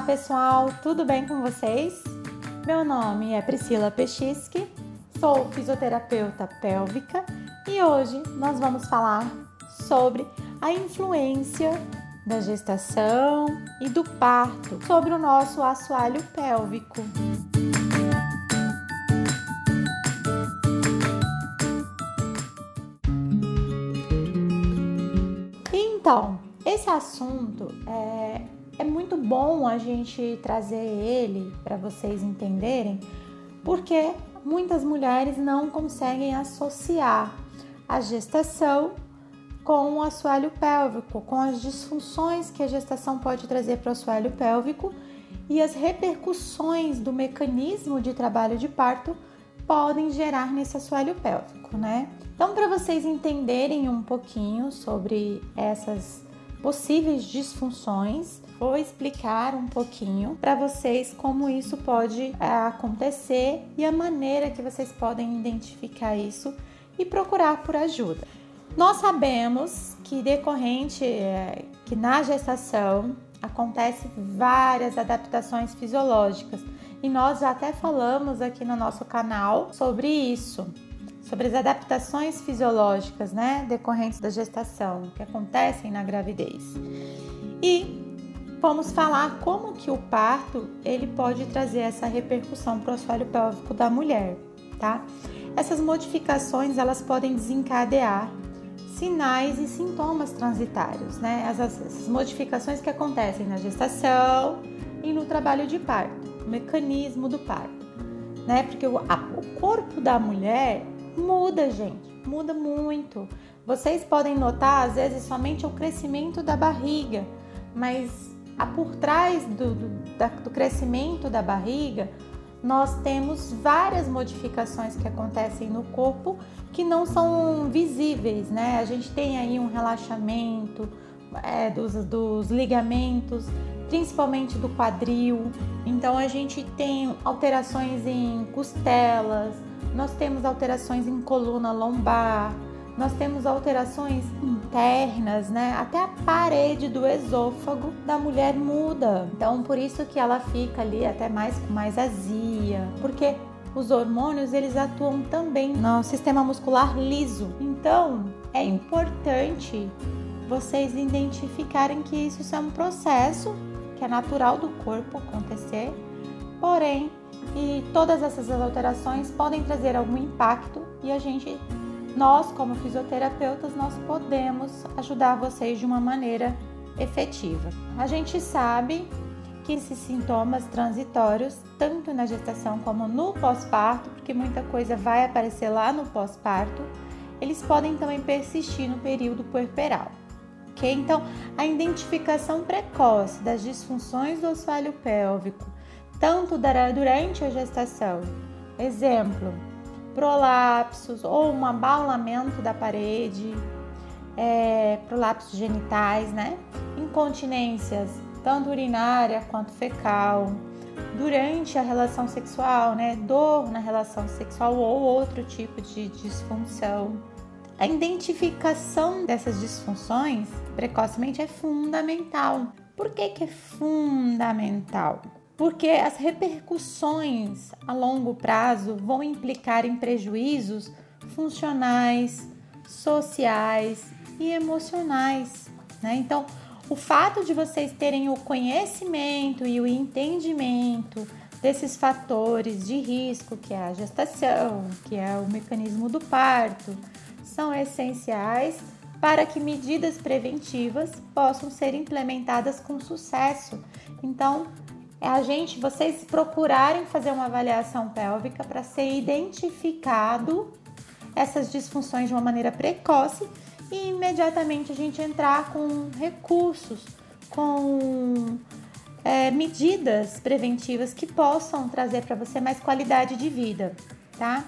Olá pessoal, tudo bem com vocês? Meu nome é Priscila Pechiski, sou fisioterapeuta pélvica e hoje nós vamos falar sobre a influência da gestação e do parto sobre o nosso assoalho pélvico. Então, esse assunto é, é muito bom a gente trazer ele para vocês entenderem, porque muitas mulheres não conseguem associar a gestação com o assoalho pélvico, com as disfunções que a gestação pode trazer para o assoalho pélvico e as repercussões do mecanismo de trabalho de parto podem gerar nesse assoalho pélvico, né? Então, para vocês entenderem um pouquinho sobre essas possíveis disfunções, vou explicar um pouquinho para vocês como isso pode é, acontecer e a maneira que vocês podem identificar isso e procurar por ajuda. Nós sabemos que decorrente é, que na gestação acontece várias adaptações fisiológicas e nós até falamos aqui no nosso canal sobre isso, sobre as adaptações fisiológicas, né, decorrentes da gestação que acontecem na gravidez. E vamos falar como que o parto ele pode trazer essa repercussão para o assoalho pélvico da mulher, tá? Essas modificações elas podem desencadear sinais e sintomas transitários, né? Essas, essas modificações que acontecem na gestação e no trabalho de parto, o mecanismo do parto, né? Porque o, a, o corpo da mulher muda, gente, muda muito. Vocês podem notar, às vezes, somente o crescimento da barriga, mas a, por trás do, do, da, do crescimento da barriga, nós temos várias modificações que acontecem no corpo que não são visíveis, né? A gente tem aí um relaxamento é, dos, dos ligamentos, principalmente do quadril. Então a gente tem alterações em costelas, nós temos alterações em coluna lombar, nós temos alterações internas, né? Até a parede do esôfago da mulher muda. Então, por isso que ela fica ali até mais mais azia, porque os hormônios eles atuam também no sistema muscular liso. Então, é importante vocês identificarem que isso é um processo que é natural do corpo acontecer, porém, e todas essas alterações podem trazer algum impacto e a gente nós, como fisioterapeutas, nós podemos ajudar vocês de uma maneira efetiva. A gente sabe que esses sintomas transitórios, tanto na gestação como no pós-parto, porque muita coisa vai aparecer lá no pós-parto, eles podem também persistir no período puerperal. Ok? Então, a identificação precoce das disfunções do assoalho pélvico, tanto durante a gestação, exemplo, prolapsos ou um abalamento da parede, é, prolapsos genitais, né? Incontinências, tanto urinária quanto fecal, durante a relação sexual, né? Dor na relação sexual ou outro tipo de disfunção. A identificação dessas disfunções precocemente é fundamental. Por que, que é fundamental? Porque as repercussões a longo prazo vão implicar em prejuízos funcionais, sociais e emocionais. Né? Então, o fato de vocês terem o conhecimento e o entendimento desses fatores de risco, que é a gestação, que é o mecanismo do parto, são essenciais para que medidas preventivas possam ser implementadas com sucesso. Então, é a gente, vocês procurarem fazer uma avaliação pélvica para ser identificado essas disfunções de uma maneira precoce e imediatamente a gente entrar com recursos, com é, medidas preventivas que possam trazer para você mais qualidade de vida, tá?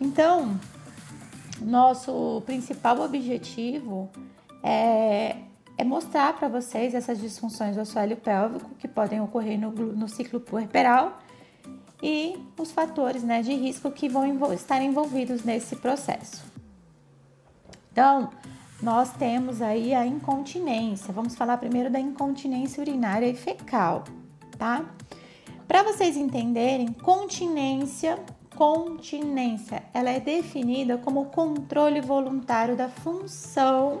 Então, nosso principal objetivo é é mostrar para vocês essas disfunções do assoalho pélvico que podem ocorrer no, no ciclo puerperal e os fatores né, de risco que vão estar envolvidos nesse processo. Então, nós temos aí a incontinência. Vamos falar primeiro da incontinência urinária e fecal, tá? Para vocês entenderem, continência, continência, ela é definida como controle voluntário da função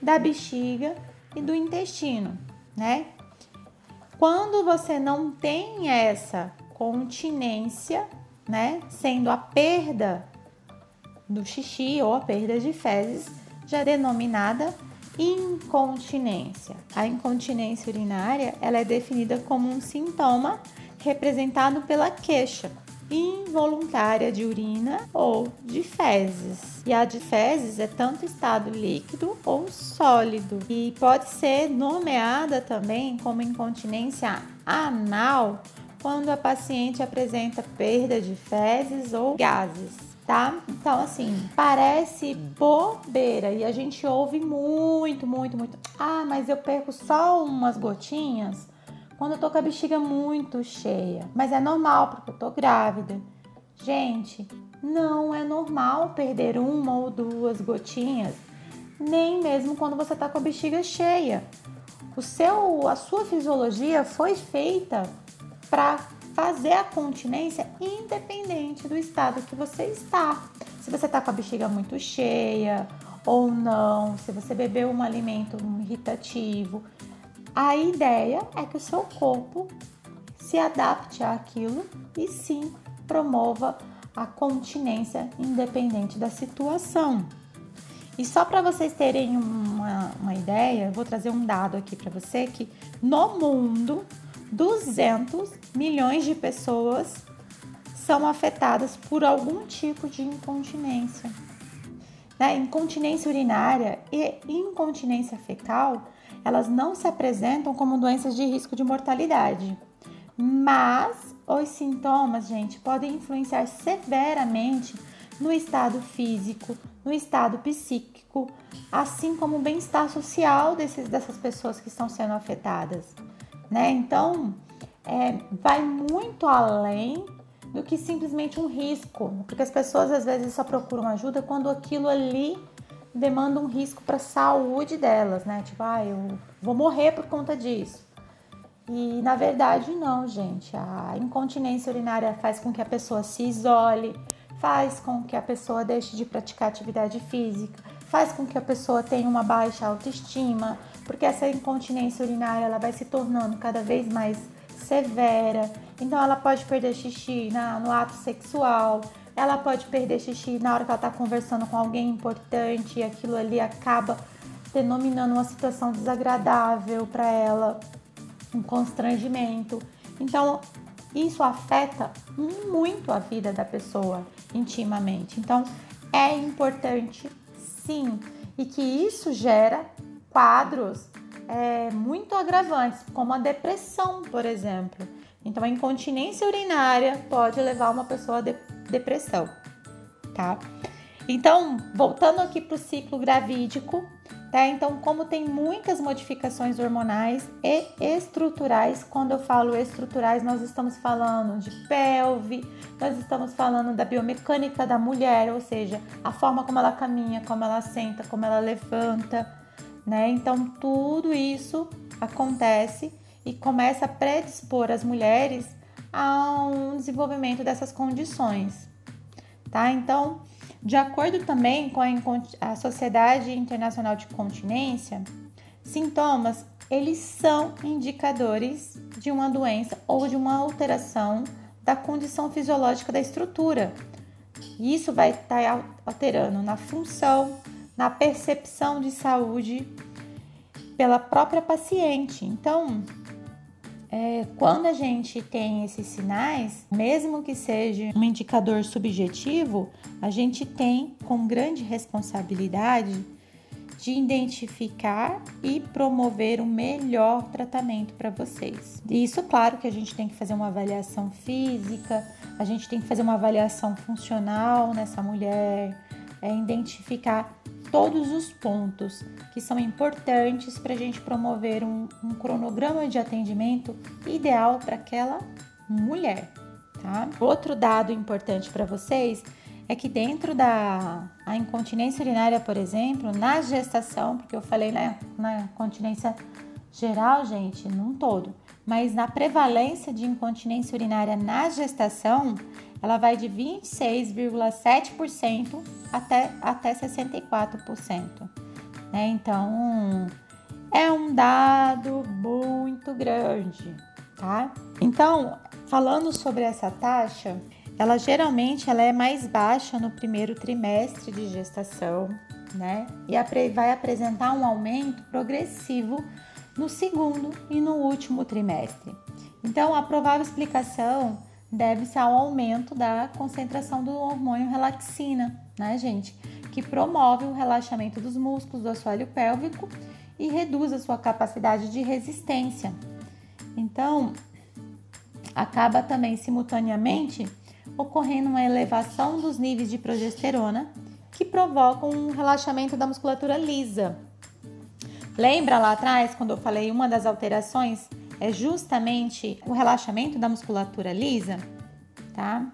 da bexiga e do intestino, né? Quando você não tem essa continência, né, sendo a perda do xixi ou a perda de fezes, já denominada incontinência. A incontinência urinária, ela é definida como um sintoma representado pela queixa involuntária de urina ou de fezes. E a de fezes é tanto estado líquido ou sólido e pode ser nomeada também como incontinência anal quando a paciente apresenta perda de fezes ou gases tá? Então, assim, parece bobeira e a gente ouve muito, muito, muito. Ah, mas eu perco só umas gotinhas quando eu tô com a bexiga muito cheia. Mas é normal porque eu tô grávida. Gente, não é normal perder uma ou duas gotinhas, nem mesmo quando você tá com a bexiga cheia. O seu, a sua fisiologia foi feita para fazer a continência independente do estado que você está. Se você está com a bexiga muito cheia ou não, se você bebeu um alimento irritativo, a ideia é que o seu corpo se adapte àquilo e sim promova a continência independente da situação. E só para vocês terem uma, uma ideia, vou trazer um dado aqui para você que no mundo 200 milhões de pessoas são afetadas por algum tipo de incontinência. Né? Incontinência urinária e incontinência fecal, elas não se apresentam como doenças de risco de mortalidade, mas os sintomas, gente, podem influenciar severamente no estado físico, no estado psíquico, assim como o bem-estar social desses, dessas pessoas que estão sendo afetadas né? Então, é, vai muito além do que simplesmente um risco, porque as pessoas às vezes só procuram ajuda quando aquilo ali demanda um risco para a saúde delas, né? Tipo, ah, eu vou morrer por conta disso. E na verdade, não, gente. A incontinência urinária faz com que a pessoa se isole, faz com que a pessoa deixe de praticar atividade física, faz com que a pessoa tenha uma baixa autoestima, porque essa incontinência urinária ela vai se tornando cada vez mais severa. Então ela pode perder xixi na, no ato sexual, ela pode perder xixi na hora que ela está conversando com alguém importante e aquilo ali acaba denominando uma situação desagradável para ela, um constrangimento. Então isso afeta muito a vida da pessoa intimamente. Então é importante sim e que isso gera quadros é, muito agravantes, como a depressão, por exemplo. Então, a incontinência urinária pode levar uma pessoa a de depressão, tá? Então, voltando aqui para o ciclo gravídico, tá? Então, como tem muitas modificações hormonais e estruturais, quando eu falo estruturais, nós estamos falando de pelve, nós estamos falando da biomecânica da mulher, ou seja, a forma como ela caminha, como ela senta, como ela levanta, né? Então tudo isso acontece e começa a predispor as mulheres a um desenvolvimento dessas condições, tá? Então, de acordo também com a, Sociedade Internacional de Continência, sintomas eles são indicadores de uma doença ou de uma alteração da condição fisiológica da estrutura. Isso vai estar tá alterando na função, na percepção de saúde pela própria paciente. Então, é, quando a gente tem esses sinais, mesmo que seja um indicador subjetivo, a gente tem com grande responsabilidade de identificar e promover o melhor tratamento para vocês. Isso, claro, que a gente tem que fazer uma avaliação física, a gente tem que fazer uma avaliação funcional nessa mulher, é identificar todos os pontos que são importantes para a gente promover um, um, cronograma de atendimento ideal para aquela mulher. Tá? Outro dado importante para vocês é que dentro da incontinência urinária, por exemplo, na gestação, porque eu falei na, na incontinência geral, gente, num todo, mas na prevalência de incontinência urinária na gestação, ela vai de 26,7% até, até 64%. Né? Então, é um dado muito grande, tá? Então, falando sobre essa taxa, ela geralmente ela é mais baixa no primeiro trimestre de gestação, né? E vai apresentar um aumento progressivo no segundo e no último trimestre. Então, a provável explicação deve-se ao aumento da concentração do hormônio relaxina, né, gente? Que promove o relaxamento dos músculos do assoalho pélvico e reduz a sua capacidade de resistência. Então, acaba também simultaneamente ocorrendo uma elevação dos níveis de progesterona que provocam um relaxamento da musculatura lisa. Lembra lá atrás quando eu falei uma das alterações é justamente o relaxamento da musculatura lisa, tá?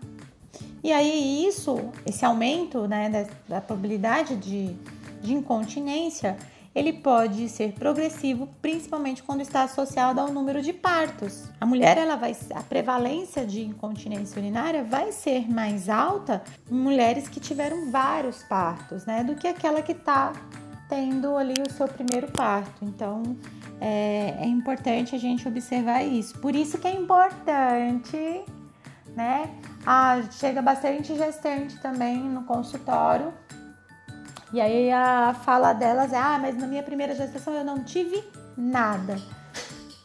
E aí isso, esse aumento né, da, da probabilidade de, de incontinência, ele pode ser progressivo, principalmente quando está associado ao número de partos. A mulher, ela vai, a prevalência de incontinência urinária vai ser mais alta em mulheres que tiveram vários partos, né, do que aquela que está tendo ali o seu primeiro parto. Então, é, é importante a gente observar isso. Por isso que é importante, né? Ah, chega bastante gestante também no consultório e aí a fala delas é: ah, mas na minha primeira gestação eu não tive nada.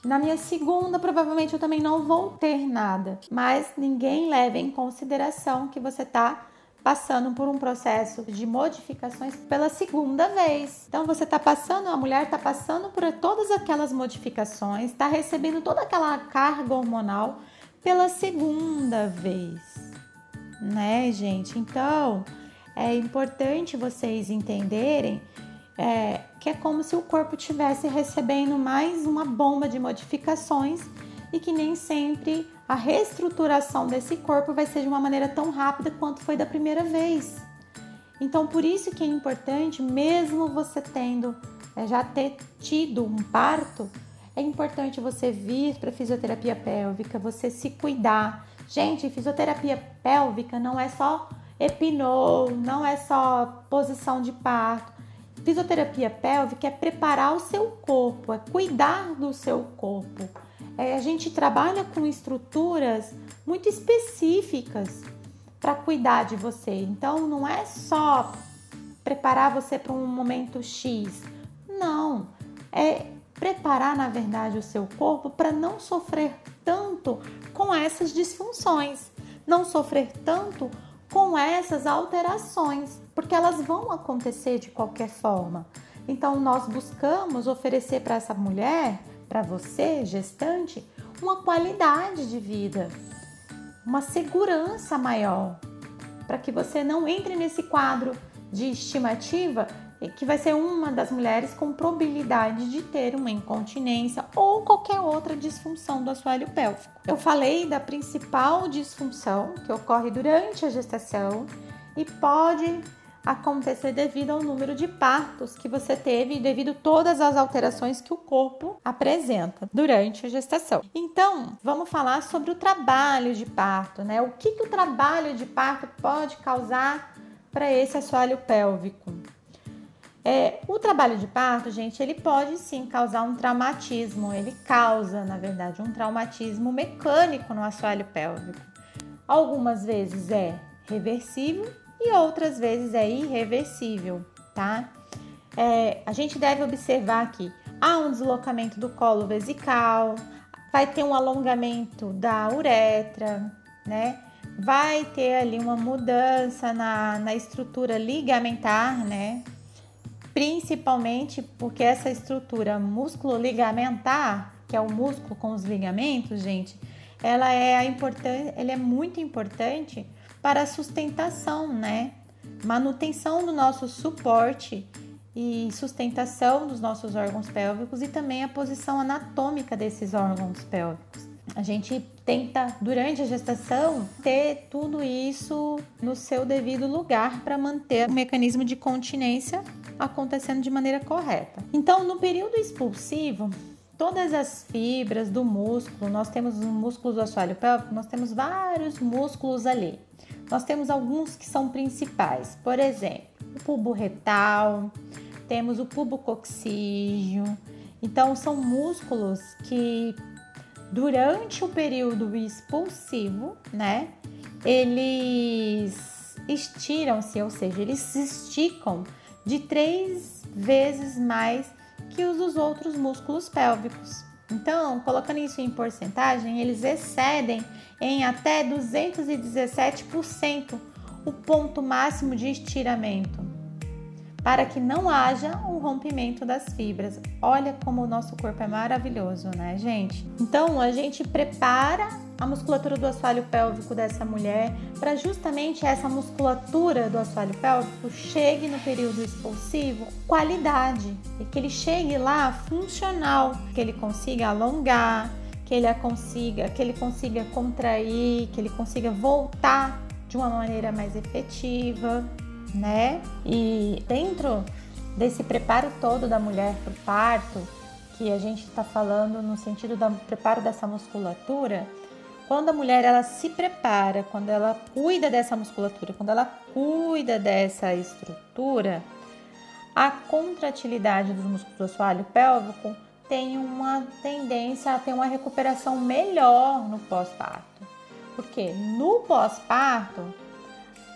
Na minha segunda, provavelmente eu também não vou ter nada. Mas ninguém leva em consideração que você está passando por um processo de modificações pela segunda vez. Então você está passando, a mulher está passando por todas aquelas modificações, está recebendo toda aquela carga hormonal pela segunda vez, né, gente? Então é importante vocês entenderem é, que é como se o corpo estivesse recebendo mais uma bomba de modificações e que nem sempre a reestruturação desse corpo vai ser de uma maneira tão rápida quanto foi da primeira vez. Então, por isso que é importante, mesmo você tendo é, já ter tido um parto, é importante você vir para fisioterapia pélvica, você se cuidar. Gente, fisioterapia pélvica não é só Epinol não é só posição de parto. Fisioterapia pélvica é preparar o seu corpo, é cuidar do seu corpo. É, a gente trabalha com estruturas muito específicas para cuidar de você. Então não é só preparar você para um momento X. Não, é preparar na verdade o seu corpo para não sofrer tanto com essas disfunções, não sofrer tanto com essas alterações, porque elas vão acontecer de qualquer forma. Então, nós buscamos oferecer para essa mulher, para você, gestante, uma qualidade de vida, uma segurança maior, para que você não entre nesse quadro de estimativa que vai ser uma das mulheres com probabilidade de ter uma incontinência ou qualquer outra disfunção do assoalho pélvico. Eu falei da principal disfunção que ocorre durante a gestação e pode acontecer devido ao número de partos que você teve e devido a todas as alterações que o corpo apresenta durante a gestação. Então, vamos falar sobre o trabalho de parto, né? O que, que o trabalho de parto pode causar para esse assoalho pélvico? É, o trabalho de parto, gente, ele pode sim causar um traumatismo. Ele causa, na verdade, um traumatismo mecânico no assoalho pélvico. Algumas vezes é reversível e outras vezes é irreversível, tá? É, a gente deve observar aqui há um deslocamento do colo vesical, vai ter um alongamento da uretra, né? Vai ter ali uma mudança na, na estrutura ligamentar, né? principalmente porque essa estrutura músculo-ligamentar, que é o músculo com os ligamentos, gente, ela é, importante, ela é muito importante para a sustentação, né? Manutenção do nosso suporte e sustentação dos nossos órgãos pélvicos e também a posição anatômica desses órgãos pélvicos. a gente tenta, durante a gestação, ter tudo isso no seu devido lugar para manter o mecanismo de continência acontecendo de maneira correta. Então, no período expulsivo, todas as fibras do músculo, nós temos os músculos do assoalho pélvico, nós temos vários músculos ali. Nós temos alguns que são principais, por exemplo, o pubo retal, temos o pubo coxígeo. Então, são músculos que durante o período expulsivo, né, eles estiram-se, ou seja, eles se esticam de três vezes mais que os dos outros músculos pélvicos. Então, colocando isso em porcentagem, eles excedem em até 217% o ponto máximo de estiramento para que não haja um rompimento das fibras. Olha como o nosso corpo é maravilhoso, né, gente? Então, a gente prepara a musculatura do assoalho pélvico dessa mulher para justamente essa musculatura do assoalho pélvico chegue no período expulsivo qualidade e que ele chegue lá funcional, que ele consiga alongar, que ele consiga, que ele consiga contrair, que ele consiga voltar de uma maneira mais efetiva né? E dentro desse preparo todo da mulher para o parto, que a gente está falando no sentido do preparo dessa musculatura, quando a mulher ela se prepara, quando ela cuida dessa musculatura, quando ela cuida dessa estrutura, a contratilidade dos músculos do assoalho pélvico tem uma tendência a ter uma recuperação melhor no pós-parto. Porque no pós-parto,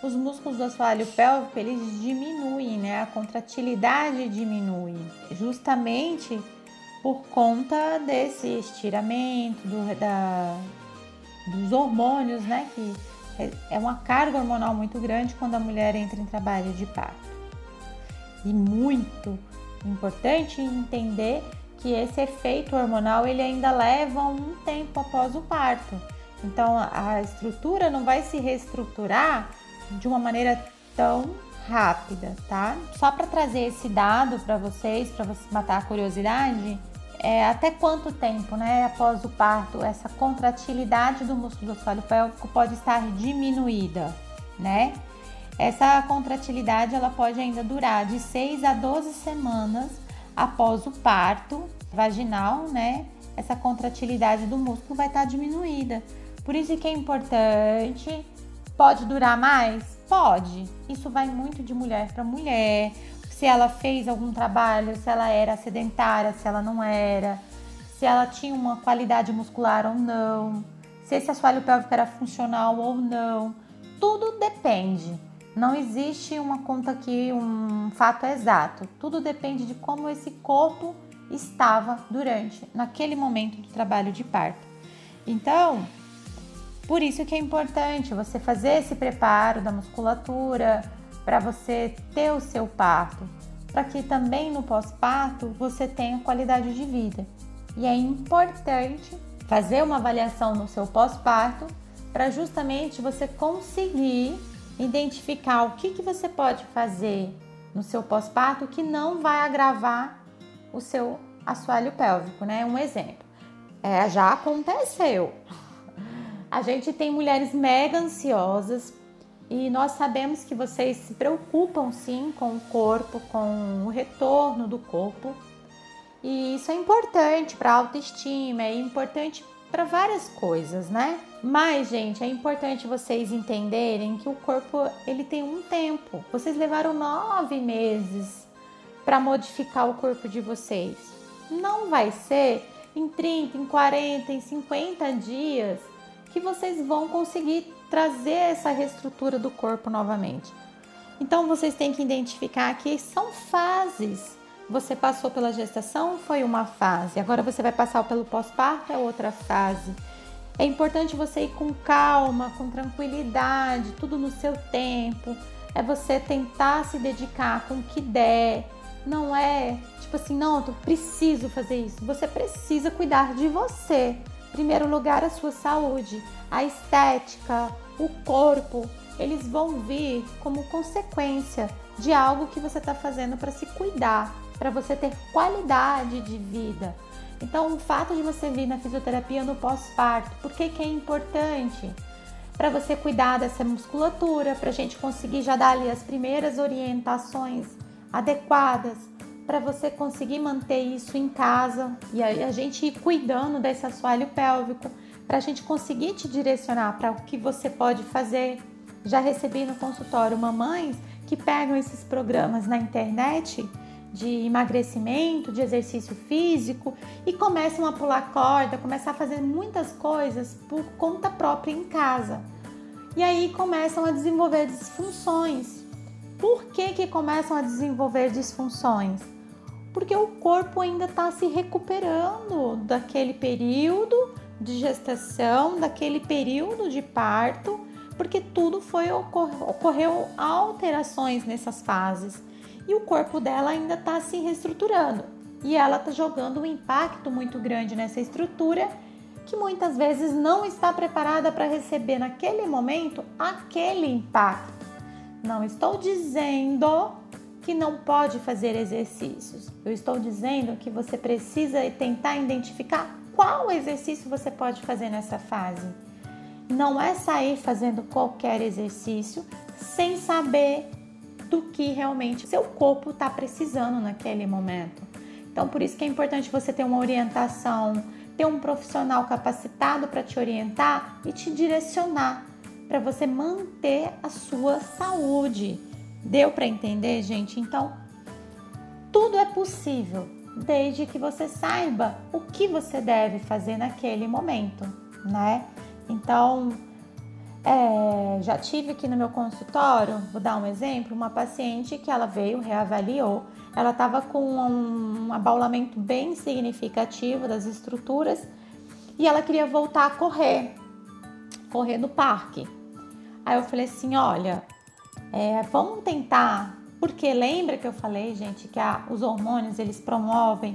os músculos do assoalho pélvico eles diminuem, né? A contratilidade diminui, justamente por conta desse estiramento, do, da, dos hormônios, né? Que é uma carga hormonal muito grande quando a mulher entra em trabalho de parto. E muito importante entender que esse efeito hormonal ele ainda leva um tempo após o parto. Então a estrutura não vai se reestruturar de uma maneira tão rápida, tá? Só para trazer esse dado para vocês, para matar a curiosidade, é, até quanto tempo, né, após o parto, essa contratilidade do músculo do assoalho pélvico pode estar diminuída, né? Essa contratilidade ela pode ainda durar de 6 a 12 semanas após o parto vaginal, né? Essa contratilidade do músculo vai estar diminuída. Por isso que é importante Pode durar mais? Pode. Isso vai muito de mulher para mulher. Se ela fez algum trabalho, se ela era sedentária, se ela não era, se ela tinha uma qualidade muscular ou não, se esse assoalho pélvico era funcional ou não. Tudo depende. Não existe uma conta aqui, um fato exato. Tudo depende de como esse corpo estava durante, naquele momento do trabalho de parto. Então, por isso que é importante você fazer esse preparo da musculatura para você ter o seu parto, para que também no pós-parto você tenha qualidade de vida. E é importante fazer uma avaliação no seu pós-parto para justamente você conseguir identificar o que, que você pode fazer no seu pós-parto que não vai agravar o seu assoalho pélvico, né? Um exemplo. É, já aconteceu. A gente tem mulheres mega ansiosas e nós sabemos que vocês se preocupam sim com o corpo, com o retorno do corpo. E isso é importante para a autoestima, é importante para várias coisas, né? Mas, gente, é importante vocês entenderem que o corpo ele tem um tempo. Vocês levaram nove meses para modificar o corpo de vocês. Não vai ser em 30, em 40, em 50 dias que vocês vão conseguir trazer essa reestrutura do corpo novamente. Então vocês têm que identificar que são fases. Você passou pela gestação, foi uma fase. Agora você vai passar pelo pós-parto, é outra fase. É importante você ir com calma, com tranquilidade, tudo no seu tempo. É você tentar se dedicar com o que der. Não é tipo assim, não, eu preciso fazer isso. Você precisa cuidar de você primeiro lugar, a sua saúde, a estética, o corpo, eles vão vir como consequência de algo que você está fazendo para se cuidar, para você ter qualidade de vida. Então, o fato de você vir na fisioterapia no pós-parto, por que, que é importante? Para você cuidar dessa musculatura, para a gente conseguir já dar ali as primeiras orientações adequadas, para você conseguir manter isso em casa e a, gente ir cuidando desse assoalho pélvico, para a gente conseguir te direcionar para o que você pode fazer. Já recebi no consultório mamães que pegam esses programas na internet de emagrecimento, de exercício físico e começam a pular corda, começar a fazer muitas coisas por conta própria em casa. E aí começam a desenvolver disfunções. Por que, que começam a desenvolver disfunções? Porque o corpo ainda está se recuperando daquele período de gestação, daquele período de parto, porque tudo foi ocorreu alterações nessas fases e o corpo dela ainda está se reestruturando. E ela está jogando um impacto muito grande nessa estrutura que muitas vezes não está preparada para receber naquele momento aquele impacto. Não estou dizendo que não pode fazer exercícios. Eu estou dizendo que você precisa tentar identificar qual exercício você pode fazer nessa fase. Não é sair fazendo qualquer exercício sem saber do que realmente seu corpo está precisando naquele momento. Então, por isso que é importante você ter uma orientação, ter um profissional capacitado para te orientar e te direcionar para você manter a sua saúde. Deu para entender, gente? Então, tudo é possível desde que você saiba o que você deve fazer naquele momento, né? Então, é, já tive aqui no meu consultório, vou dar um exemplo, uma paciente que ela veio, reavaliou, ela estava com um, um abaulamento bem significativo das estruturas e ela queria voltar a correr, correr no parque. Aí eu falei assim, olha, é, vamos tentar, porque lembra que eu falei, gente, que a, os hormônios eles promovem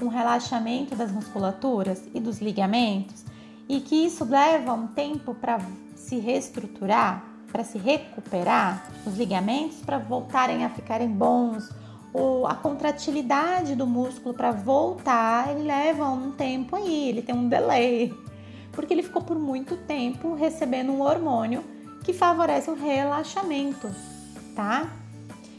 um relaxamento das musculaturas e dos ligamentos? E que isso leva um tempo para se reestruturar, para se recuperar os ligamentos para voltarem a ficarem bons, ou a contratilidade do músculo para voltar, ele leva um tempo aí, ele tem um delay, porque ele ficou por muito tempo recebendo um hormônio que favorece o relaxamento, tá?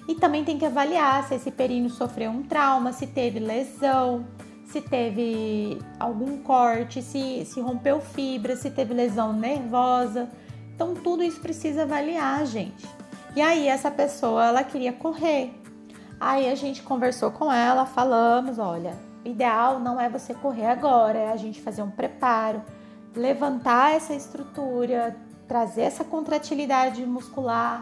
E também tem que avaliar se esse períneo sofreu um trauma, se teve lesão, se teve algum corte, se, se rompeu fibra, se teve lesão nervosa. Então tudo isso precisa avaliar, gente. E aí essa pessoa, ela queria correr. Aí a gente conversou com ela, falamos, olha, o ideal não é você correr agora, é a gente fazer um preparo, levantar essa estrutura, trazer essa contratilidade muscular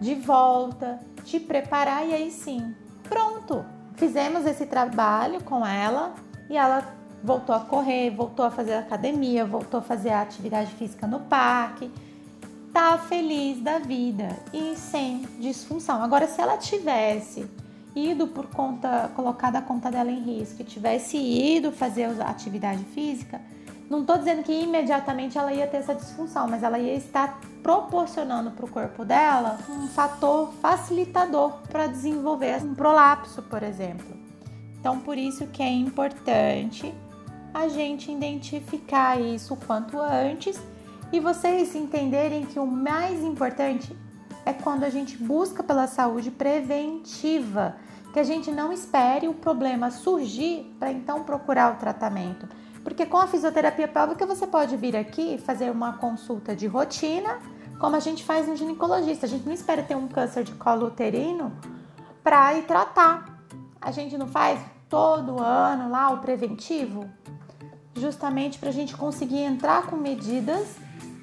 de volta, te preparar e aí sim, pronto, Fizemos esse trabalho com ela e ela voltou a correr, voltou a fazer academia, voltou a fazer a atividade física no parque. Tá feliz da vida e sem disfunção. Agora, se ela tivesse ido por conta, colocado a conta dela em risco, e tivesse ido fazer a atividade física, não estou dizendo que imediatamente ela ia ter essa disfunção, mas ela ia estar proporcionando para o corpo dela um fator facilitador para desenvolver um prolapso, por exemplo. Então, por isso que é importante a gente identificar isso o quanto antes e vocês entenderem que o mais importante é quando a gente busca pela saúde preventiva, que a gente não espere o problema surgir para então procurar o tratamento. Porque com a fisioterapia pélvica você pode vir aqui fazer uma consulta de rotina, como a gente faz no ginecologista. A gente não espera ter um câncer de colo uterino para ir tratar. A gente não faz todo ano lá o preventivo, justamente para a gente conseguir entrar com medidas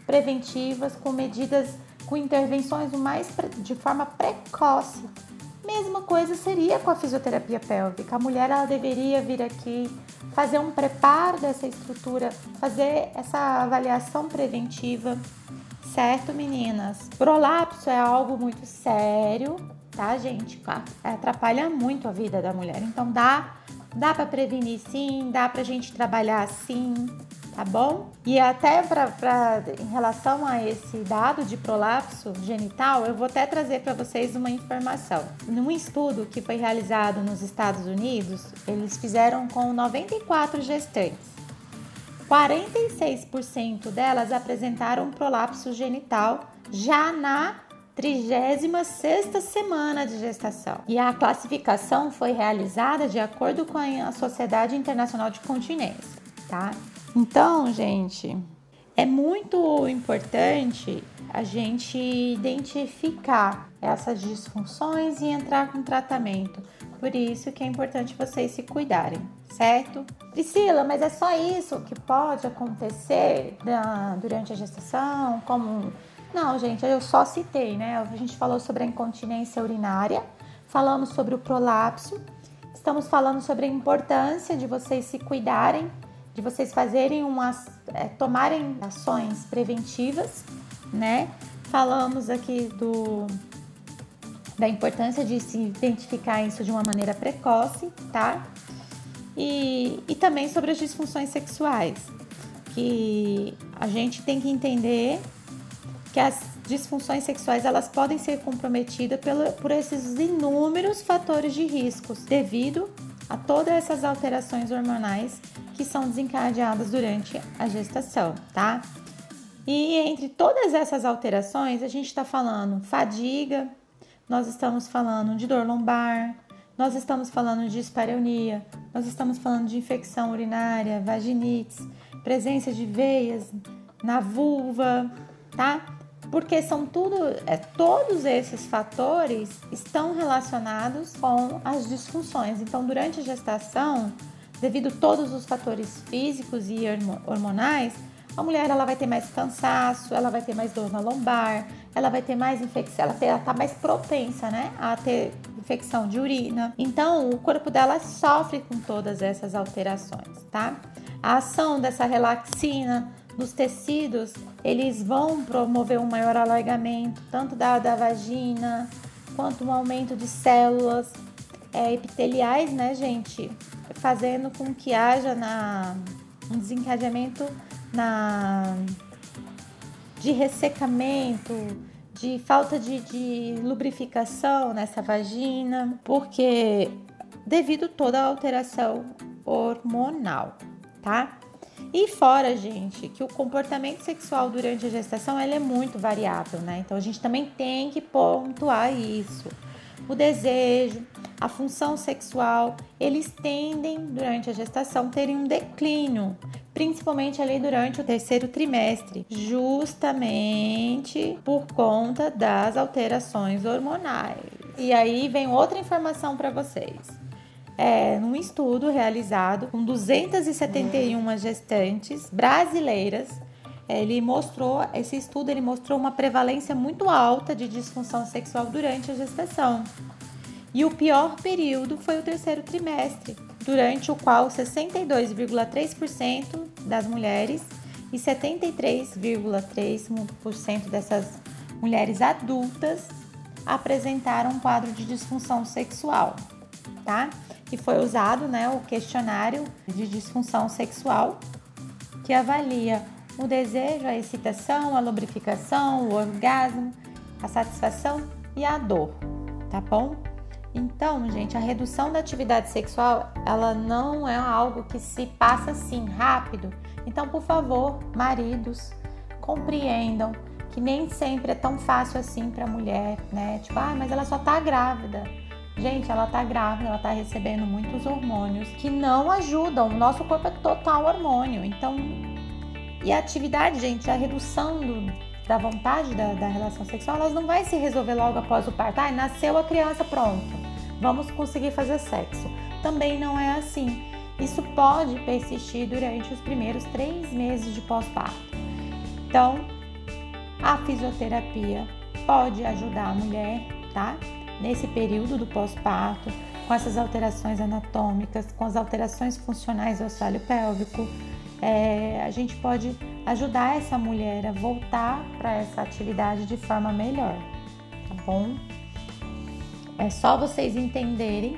preventivas, com medidas, com intervenções mais de forma precoce. Mesma coisa seria com a fisioterapia pélvica. A mulher ela deveria vir aqui fazer um preparo dessa estrutura, fazer essa avaliação preventiva, certo, meninas? Prolapso é algo muito sério, tá, gente? Atrapalha muito a vida da mulher. Então dá, dá para prevenir sim, dá pra gente trabalhar sim, tá bom? E até para em relação a esse dado de prolapso genital, eu vou até trazer para vocês uma informação. Num estudo que foi realizado nos Estados Unidos, eles fizeram com 94 gestantes. 46% delas apresentaram prolapso genital já na 36ª semana de gestação. E a classificação foi realizada de acordo com a Sociedade Internacional de Continência, tá? Então, gente, é muito importante a gente identificar essas disfunções e entrar com tratamento. Por isso que é importante vocês se cuidarem, certo? Priscila, mas é só isso que pode acontecer durante a gestação? Como não, gente, eu só citei, né? A gente falou sobre a incontinência urinária, falamos sobre o prolapso, estamos falando sobre a importância de vocês se cuidarem, de vocês fazerem umas, é, tomarem ações preventivas, né? Falamos aqui do da importância de se identificar isso de uma maneira precoce, tá? E, e também sobre as disfunções sexuais, que a gente tem que entender que as disfunções sexuais elas podem ser comprometidas pelo, por esses inúmeros fatores de riscos devido a todas essas alterações hormonais que são desencadeadas durante a gestação, tá? E entre todas essas alterações, a gente está falando fadiga, nós estamos falando de dor lombar, nós estamos falando de dispareunia, nós estamos falando de infecção urinária, vaginites, presença de veias na vulva, tá? porque são tudo, é, todos esses fatores estão relacionados com as disfunções. Então, durante a gestação, devido a todos os fatores físicos e hormonais, a mulher ela vai ter mais cansaço, ela vai ter mais dor na lombar, ela vai ter mais infecção, ela, ela tá mais propensa, né, a ter infecção de urina. Então, o corpo dela sofre com todas essas alterações, tá? A ação dessa relaxina nos tecidos, eles vão promover um maior alargamento, tanto da, da vagina, quanto um aumento de células é, epiteliais, né, gente? Fazendo com que haja na, um desencadeamento na, de ressecamento, de falta de, de lubrificação nessa vagina, porque devido toda a alteração hormonal, tá? E fora, gente, que o comportamento sexual durante a gestação ele é muito variável, né? Então a gente também tem que pontuar isso. O desejo, a função sexual, eles tendem durante a gestação terem um declínio, principalmente ali durante o terceiro trimestre, justamente por conta das alterações hormonais. E aí vem outra informação para vocês é, num estudo realizado com 271 gestantes brasileiras, ele mostrou, esse estudo ele mostrou uma prevalência muito alta de disfunção sexual durante a gestação. E o pior período foi o terceiro trimestre, durante o qual 62,3% das mulheres e 73,3% dessas mulheres adultas apresentaram um quadro de disfunção sexual, tá? que foi usado né, o questionário de disfunção sexual, que avalia o desejo, a excitação, a lubrificação, o orgasmo, a satisfação e a dor, tá bom? Então, gente, a redução da atividade sexual, ela não é algo que se passa assim rápido. Então, por favor, maridos, compreendam que nem sempre é tão fácil assim para a mulher, né? Tipo, ah, mas ela só tá grávida. Gente, ela tá grávida, ela tá recebendo muitos hormônios que não ajudam. O nosso corpo é total hormônio. Então, e a atividade, gente, a redução do, da vontade da, da, relação sexual, elas não vai se resolver logo após o parto. Ah, nasceu a criança, pronto. Vamos conseguir fazer sexo. Também não é assim. Isso pode persistir durante os primeiros três meses de pós-parto. Então, a fisioterapia pode ajudar a mulher, tá? nesse período do pós-parto, com essas alterações anatômicas, com as alterações funcionais do assoalho pélvico, é, a gente pode ajudar essa mulher a voltar para essa atividade de forma melhor, tá bom? É só vocês entenderem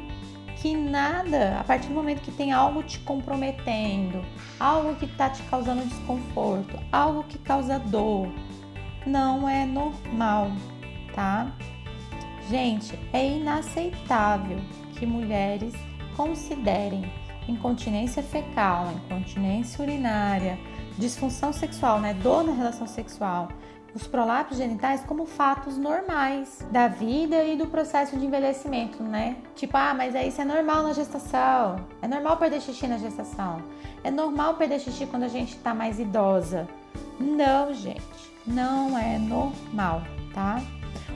que nada, a partir do momento que tem algo te comprometendo, algo que está te causando desconforto, algo que causa dor, não é normal, tá? Gente, é inaceitável que mulheres considerem incontinência fecal, incontinência urinária, disfunção sexual, né, dor na relação sexual, os prolápsios genitais como fatos normais da vida e do processo de envelhecimento, né? Tipo, ah, mas isso é normal na gestação. É normal perder xixi na gestação. É normal perder xixi quando a gente tá mais idosa. Não, gente, não é normal, tá?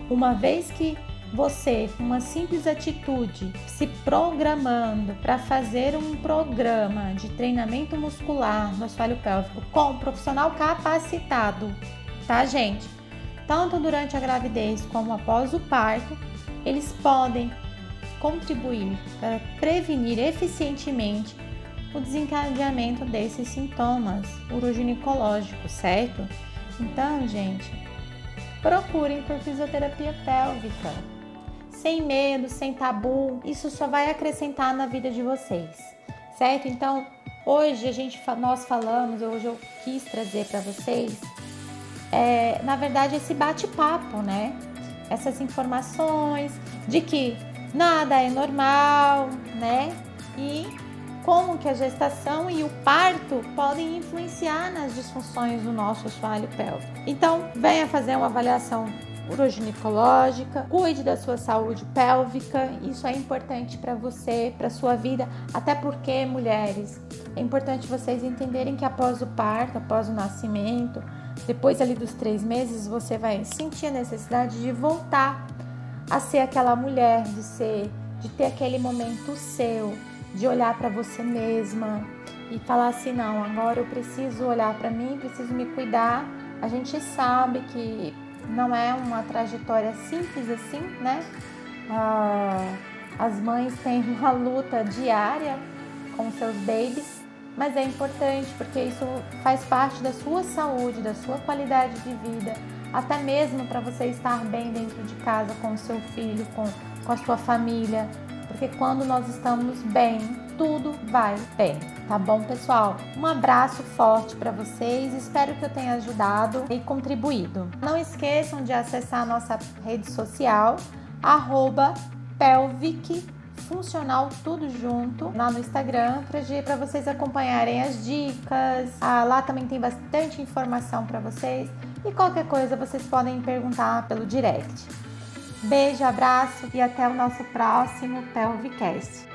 Uma vez que você, uma simples atitude, se programando para fazer um programa de treinamento muscular no assoalho pélvico com um profissional capacitado, tá, gente? Tanto durante a gravidez como após o parto, eles podem contribuir para prevenir eficientemente o desencadeamento desses sintomas uroginecológicos, certo? Então, gente, procurem por fisioterapia pélvica sem medo, sem tabu. Isso só vai acrescentar na vida de vocês, certo? Então, hoje a gente nós falamos, hoje eu quis trazer para vocês, é, na verdade esse bate-papo, né? Essas informações de que nada é normal, né? E como que a gestação e o parto podem influenciar nas disfunções do nosso assoalho pélvico. Então, venha fazer uma avaliação uroginecológica, cuide da sua saúde pélvica. Isso é importante para você, para sua vida, até porque, mulheres, é importante vocês entenderem que após o parto, após o nascimento, depois ali dos três meses, você vai sentir a necessidade de voltar a ser aquela mulher, de ser, de ter aquele momento seu, de olhar para você mesma e falar assim, não, agora eu preciso olhar para mim, preciso me cuidar. A gente sabe que não é uma trajetória simples assim, né? Ah, as mães têm uma luta diária com seus babies, mas é importante porque isso faz parte da sua saúde, da sua qualidade de vida, até mesmo para você estar bem dentro de casa com o seu filho, com, com a sua família, porque quando nós estamos bem, tudo vai bem, tá bom, pessoal? Um abraço forte para vocês, espero que eu tenha ajudado e contribuído. Não esqueçam de acessar a nossa rede social, arroba pelvic funcional tudo junto lá no Instagram para vocês acompanharem as dicas. Ah, lá também tem bastante informação para vocês e qualquer coisa vocês podem perguntar pelo direct. Beijo, abraço e até o nosso próximo Pelvicast.